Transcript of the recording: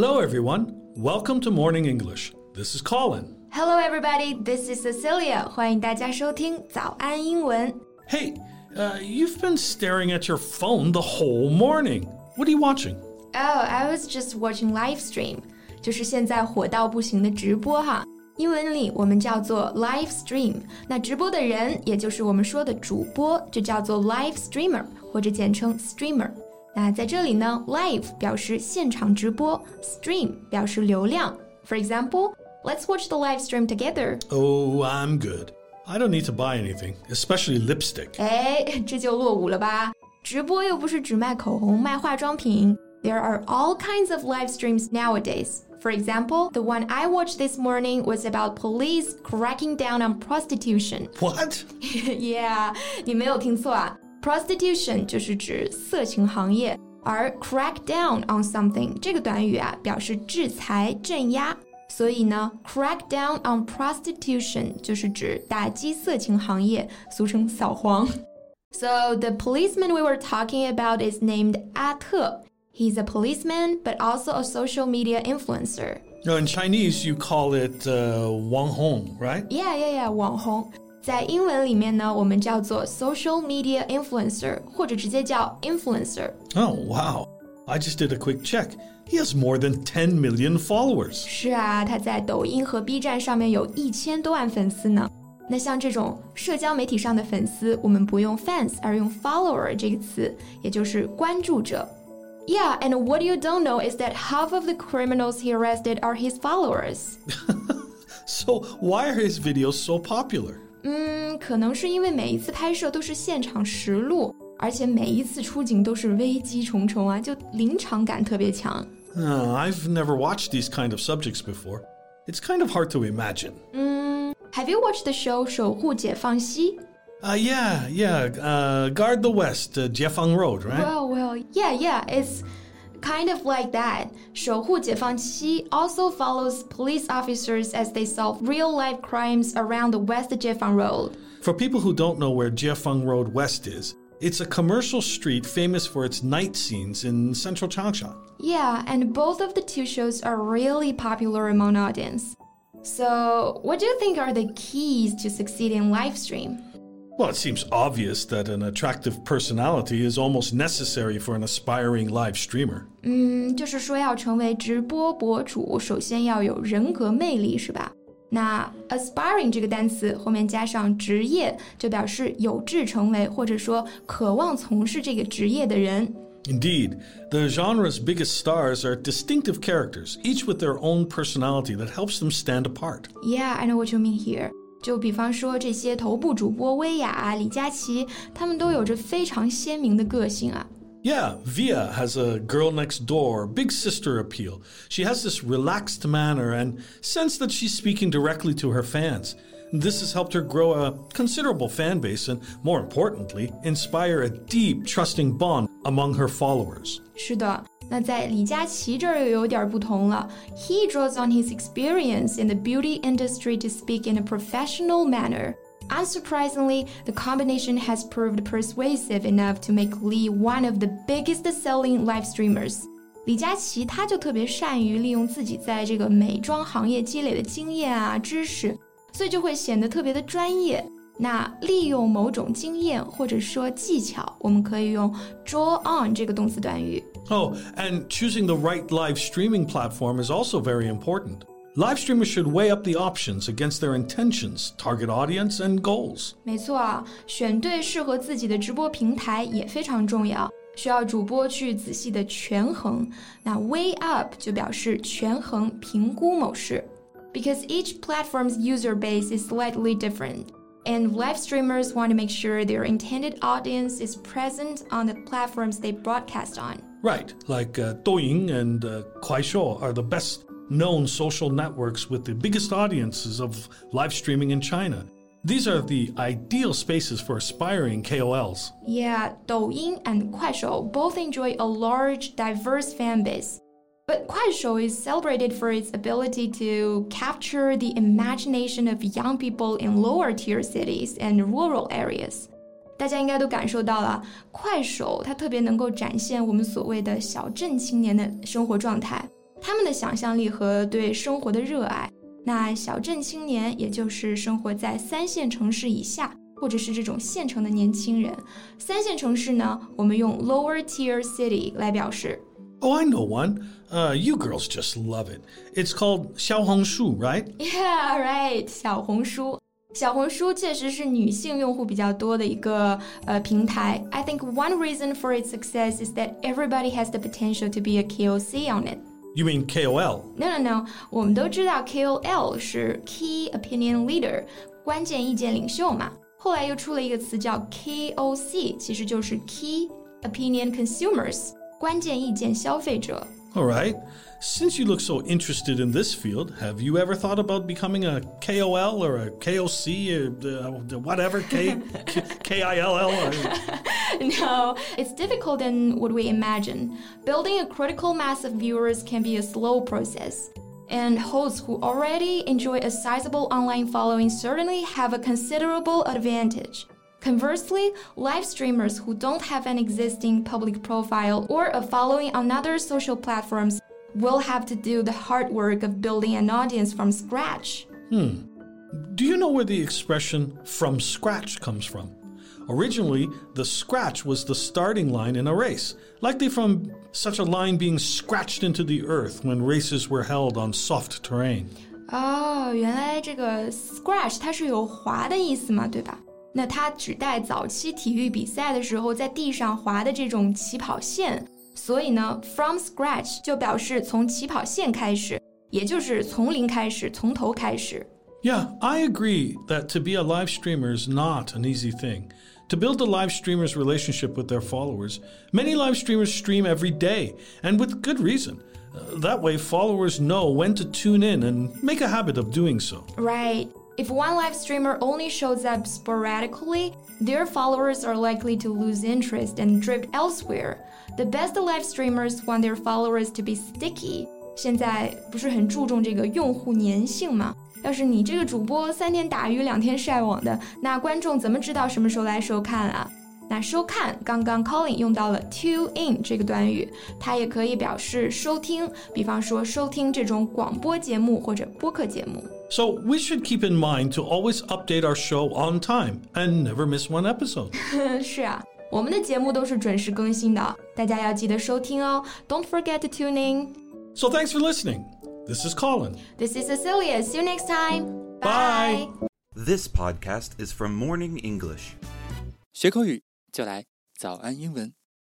Hello, everyone. Welcome to Morning English. This is Colin. Hello, everybody. This is Cecilia. 欢迎大家收听早安英文。 Hey, uh, you've been staring at your phone the whole morning. What are you watching? Oh, I was just watching live stream，就是现在火到不行的直播哈。英文里我们叫做 live stream，那直播的人，也就是我们说的主播，就叫做 live streamer 或者简称 streamer。 那在这里呢，live 表示现场直播，stream 表示流量。For example, let's watch the live stream together. Oh, I'm good. I don't need to buy anything, especially lipstick. 哎，这就落伍了吧？直播又不是只卖口红、卖化妆品。There are all kinds of live streams nowadays. For example, the one I watched this morning was about police cracking down on prostitution. What? yeah, 你没有听错啊 ，prostitution 就是指色情行业，而 crack down on something 这个短语啊，表示制裁、镇压。所以呢，crack down on prostitution 就是指打击色情行业，俗称扫黄。So the policeman we were talking about is named A Te. He's a policeman, but also a social media influencer. No, in Chinese, you call it uh, Wang Hong, right? Yeah, yeah, yeah，网红。 在英文里面呢，我们叫做 social media influencer，或者直接叫 influencer。 Oh, wow. I just did a quick check. He has more than 10 million followers. 是啊，他在抖音和 B 站上面有一千多万粉丝呢。那像这种社交媒体上的粉丝，我们不用 fans，而用 follower 这个词，也就是关注者。Yeah, and what you don't know is that half of the criminals he arrested are his followers. So, why are his videos so popular? 嗯，可能是因为每一次拍摄都是现场实录，而且每一次出警都是危机重重啊，就临场感特别强。Uh, I've never watched these kind of subjects before. It's kind of hard to imagine. Mm, have you watched the show 守护解放西? Uh, yeah, yeah. Uh, Guard the West, uh, Jiefang Road, right? Well, well, yeah, yeah. It's Kind of like that, 守护解放西 also follows police officers as they solve real life crimes around the West Jiefang Road. For people who don't know where Jiefang Road West is, it's a commercial street famous for its night scenes in central Changsha. Yeah, and both of the two shows are really popular among audience. So, what do you think are the keys to succeeding live stream? Well, it seems obvious that an attractive personality is almost necessary for an aspiring live streamer. 嗯，就是说要成为直播博主，首先要有人格魅力，是吧？那 aspiring 这个单词后面加上职业，就表示有志成为或者说渴望从事这个职业的人。 Indeed, the genre's biggest stars are distinctive characters, each with their own personality that helps them stand apart. Yeah, I know what you mean here. 就比方说这些头部主播薇娅、李佳琦，他们都有着非常鲜明的个性啊。Yeah, Viya has a girl next door, big sister appeal. She has this relaxed manner and sense that she's speaking directly to her fans. This has helped her grow a considerable fan base and, more importantly, inspire a deep, trusting bond among her followers. 是的，那在李佳琦这儿又有点不同了。He draws on his experience in the beauty industry to speak in a professional manner. Unsurprisingly, the combination has proved persuasive enough to make Lee one of the biggest selling live streamers. 李佳琦他就特别善于利用自己在这个美妆行业积累的经验啊知识，所以就会显得特别的专业。 那利用某种经验或者说技巧，我们可以用 draw on 这个动词短语。 Oh, and choosing the right live streaming platform is also very important. Live streamers should weigh up the options against their intentions, target audience, and goals. 没错啊，选对适合自己的直播平台也非常重要，需要主播去仔细的权衡。那 weigh up 就表示权衡、评估某事，because each platform's user base is slightly different. And live streamers want to make sure their intended audience is present on the platforms they broadcast on. Right, like uh, Douyin and uh, Kuaishou are the best known social networks with the biggest audiences of live streaming in China. These are the ideal spaces for aspiring KOLs. Yeah, Douyin and Kuaishou both enjoy a large, diverse fan base. But Kuaishou is celebrated for its ability to capture the imagination of young people in lower tier cities and rural areas. 大家应该都感受到了，快手它特别能够展现我们所谓的小镇青年的生活状态。 他们的想象力和对生活的热爱。那小镇青年，也就是生活在三线城市以下，或者是这种县城的年轻人。三线城市呢，我们用 lower tier city 来表示。 Oh, I know one. Uh, you girls just love it. It's called 小红书, right? Yeah, right. 小红书。小红书确实是女性用户比较多的一个呃平台。I think one reason for its success is that everybody has the potential to be a KOC on it. You mean KOL? No, no, no. 我们都知道 KOL 是 Key Opinion Leader，关键意见领袖嘛。后来又出了一个词叫 KOC，其实就是 Key Opinion Consumers， 关键意见消费者。All right. Since you look so interested in this field, have you ever thought about becoming a KOL or a KOC or uh, whatever K K I L L? No, it's difficult than what we imagine. Building a critical mass of viewers can be a slow process. And hosts who already enjoy a sizable online following certainly have a considerable advantage. Conversely, live streamers who don't have an existing public profile or a following on other social platforms will have to do the hard work of building an audience from scratch. Hmm. Do you know where the expression from scratch comes from? Originally, the scratch was the starting line in a race, likely from such a line being scratched into the earth when races were held on soft terrain. 哦，原来这个 scratch 它是有滑的意思嘛，对吧？ 那它指代早期体育比赛的时候在地上滑的这种起跑线。所以呢，from scratch 就表示从起跑线开始，也就是从零开始，从头开始。Yeah, I agree that to be a live streamer is not an easy thing. To build a live streamer's relationship with their followers, many live streamers stream every day, and with good reason. Uh, that way, followers know when to tune in and make a habit of doing so. Right. If one live streamer only shows up sporadically, their followers are likely to lose interest and drift elsewhere. The best live streamers want their followers to be sticky. 现在不是很注重这个用户粘性吗？要是你这个主播三天打鱼两天晒网的，那观众怎么知道什么时候来收看啊？那收看，刚刚 Colin 用到了 tune in 这个短语，它也可以表示收听，比方说收听这种广播节目或者播客节目。 So we should keep in mind to always update our show on time and never miss one episode. 是啊，我们的节目都是准时更新的，大家要记得收听哦。Don't forget to tune in. So thanks for listening. This is Colin. This is Cecilia. See you next time. Bye. This podcast is from Morning English. 学口语就来早安英文。